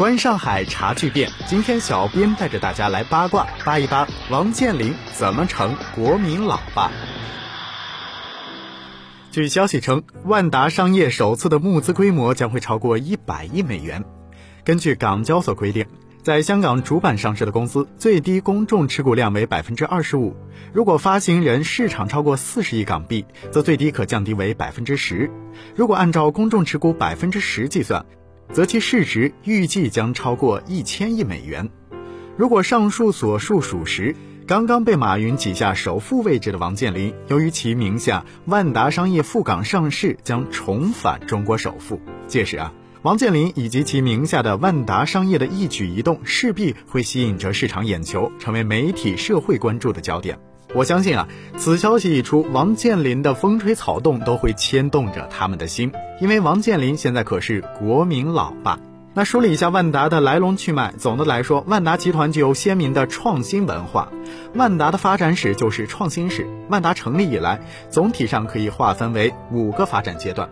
观上海茶具店，今天小编带着大家来八卦扒一扒王健林怎么成国民老爸。据消息称，万达商业首次的募资规模将会超过一百亿美元。根据港交所规定，在香港主板上市的公司最低公众持股量为百分之二十五。如果发行人市场超过四十亿港币，则最低可降低为百分之十。如果按照公众持股百分之十计算，则其市值预计将超过一千亿美元。如果上述所述属实，刚刚被马云挤下首富位置的王健林，由于其名下万达商业赴港上市，将重返中国首富。届时啊，王健林以及其名下的万达商业的一举一动，势必会吸引着市场眼球，成为媒体社会关注的焦点。我相信啊，此消息一出，王健林的风吹草动都会牵动着他们的心，因为王健林现在可是国民老爸。那梳理一下万达的来龙去脉，总的来说，万达集团具有鲜明的创新文化，万达的发展史就是创新史。万达成立以来，总体上可以划分为五个发展阶段。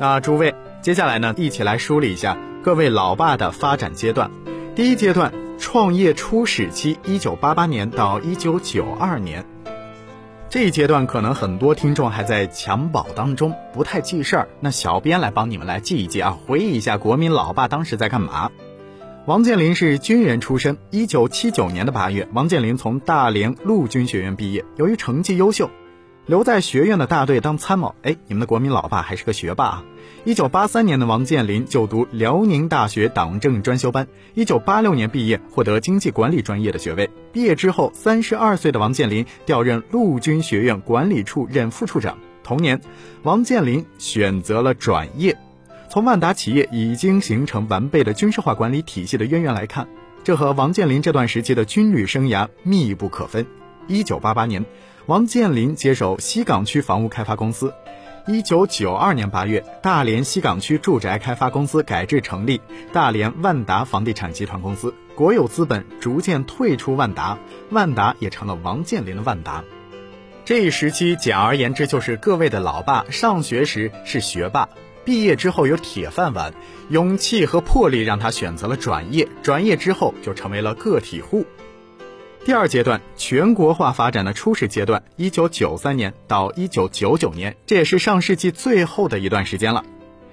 那诸位，接下来呢，一起来梳理一下各位老爸的发展阶段。第一阶段。创业初始期，一九八八年到一九九二年，这一阶段可能很多听众还在襁褓当中，不太记事儿。那小编来帮你们来记一记啊，回忆一下国民老爸当时在干嘛。王健林是军人出身，一九七九年的八月，王健林从大连陆军学院毕业，由于成绩优秀。留在学院的大队当参谋，哎，你们的国民老爸还是个学霸啊！一九八三年的王健林就读辽宁大学党政专修班，一九八六年毕业，获得经济管理专业的学位。毕业之后，三十二岁的王健林调任陆军学院管理处任副处长。同年，王健林选择了转业。从万达企业已经形成完备的军事化管理体系的渊源来看，这和王健林这段时期的军旅生涯密不可分。一九八八年。王健林接手西岗区房屋开发公司。一九九二年八月，大连西岗区住宅开发公司改制成立大连万达房地产集团公司，国有资本逐渐退出万达，万达也成了王健林的万达。这一时期，简而言之就是各位的老爸上学时是学霸，毕业之后有铁饭碗，勇气和魄力让他选择了转业，转业之后就成为了个体户。第二阶段，全国化发展的初始阶段，一九九三年到一九九九年，这也是上世纪最后的一段时间了。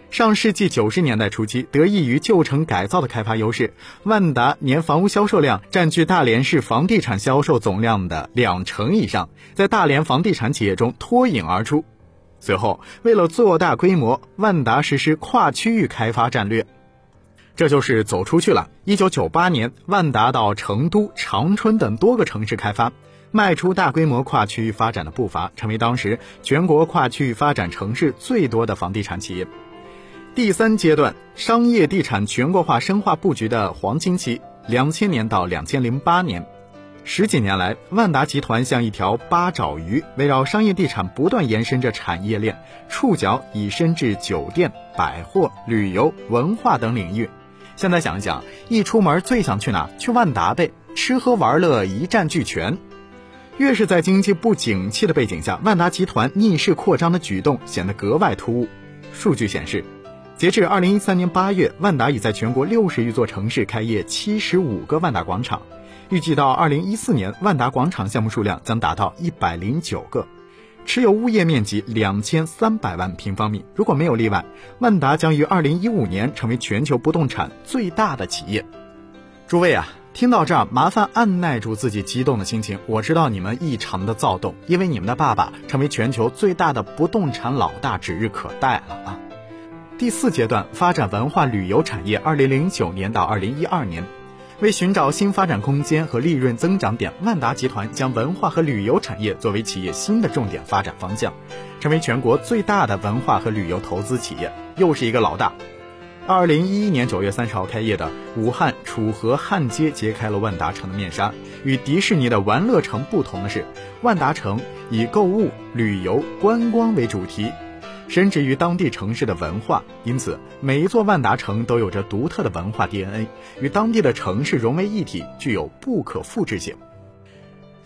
上世纪九十年代初期，得益于旧城改造的开发优势，万达年房屋销售量占据大连市房地产销售总量的两成以上，在大连房地产企业中脱颖而出。随后，为了做大规模，万达实施跨区域开发战略。这就是走出去了。一九九八年，万达到成都、长春等多个城市开发，迈出大规模跨区域发展的步伐，成为当时全国跨区域发展城市最多的房地产企业。第三阶段，商业地产全国化深化布局的黄金期，两千年到两千零八年，十几年来，万达集团像一条八爪鱼，围绕商业地产不断延伸着产业链，触角已伸至酒店、百货、旅游、文化等领域。现在想一想，一出门最想去哪？去万达呗，吃喝玩乐一站俱全。越是在经济不景气的背景下，万达集团逆势扩张的举动显得格外突兀。数据显示，截至二零一三年八月，万达已在全国六十余座城市开业七十五个万达广场，预计到二零一四年，万达广场项目数量将达到一百零九个。持有物业面积两千三百万平方米，如果没有例外，万达将于二零一五年成为全球不动产最大的企业。诸位啊，听到这儿，麻烦按耐住自己激动的心情。我知道你们异常的躁动，因为你们的爸爸成为全球最大的不动产老大指日可待了啊！第四阶段发展文化旅游产业，二零零九年到二零一二年。为寻找新发展空间和利润增长点，万达集团将文化和旅游产业作为企业新的重点发展方向，成为全国最大的文化和旅游投资企业，又是一个老大。二零一一年九月三十号开业的武汉楚河汉街揭开了万达城的面纱。与迪士尼的玩乐城不同的是，万达城以购物、旅游、观光为主题。深植于当地城市的文化，因此每一座万达城都有着独特的文化 DNA，与当地的城市融为一体，具有不可复制性。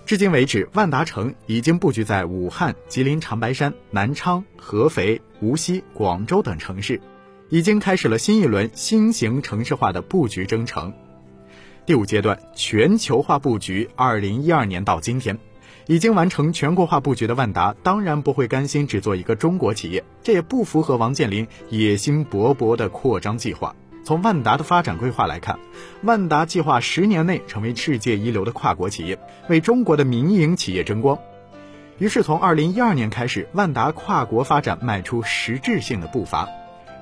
至今为止，万达城已经布局在武汉、吉林长白山、南昌、合肥、无锡、广州等城市，已经开始了新一轮新型城市化的布局征程。第五阶段全球化布局，二零一二年到今天，已经完成全国化布局的万达，当然不会甘心只做一个中国企业，这也不符合王健林野心勃勃的扩张计划。从万达的发展规划来看，万达计划十年内成为世界一流的跨国企业，为中国的民营企业争光。于是，从二零一二年开始，万达跨国发展迈出实质性的步伐。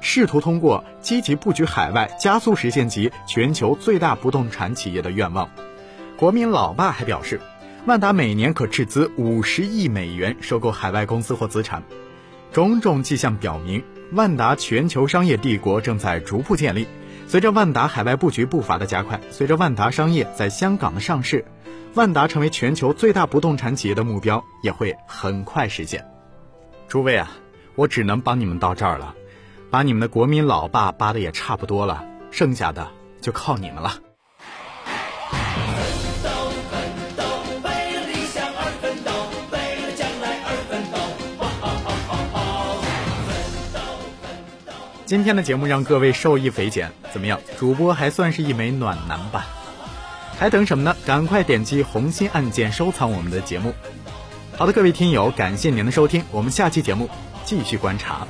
试图通过积极布局海外，加速实现其全球最大不动产企业的愿望。国民老爸还表示，万达每年可斥资五十亿美元收购海外公司或资产。种种迹象表明，万达全球商业帝国正在逐步建立。随着万达海外布局步伐的加快，随着万达商业在香港的上市，万达成为全球最大不动产企业的目标也会很快实现。诸位啊，我只能帮你们到这儿了。把你们的国民老爸扒的也差不多了，剩下的就靠你们了。今天的节目让各位受益匪浅，怎么样？主播还算是一枚暖男吧？还等什么呢？赶快点击红心按键收藏我们的节目。好的，各位听友，感谢您的收听，我们下期节目继续观察。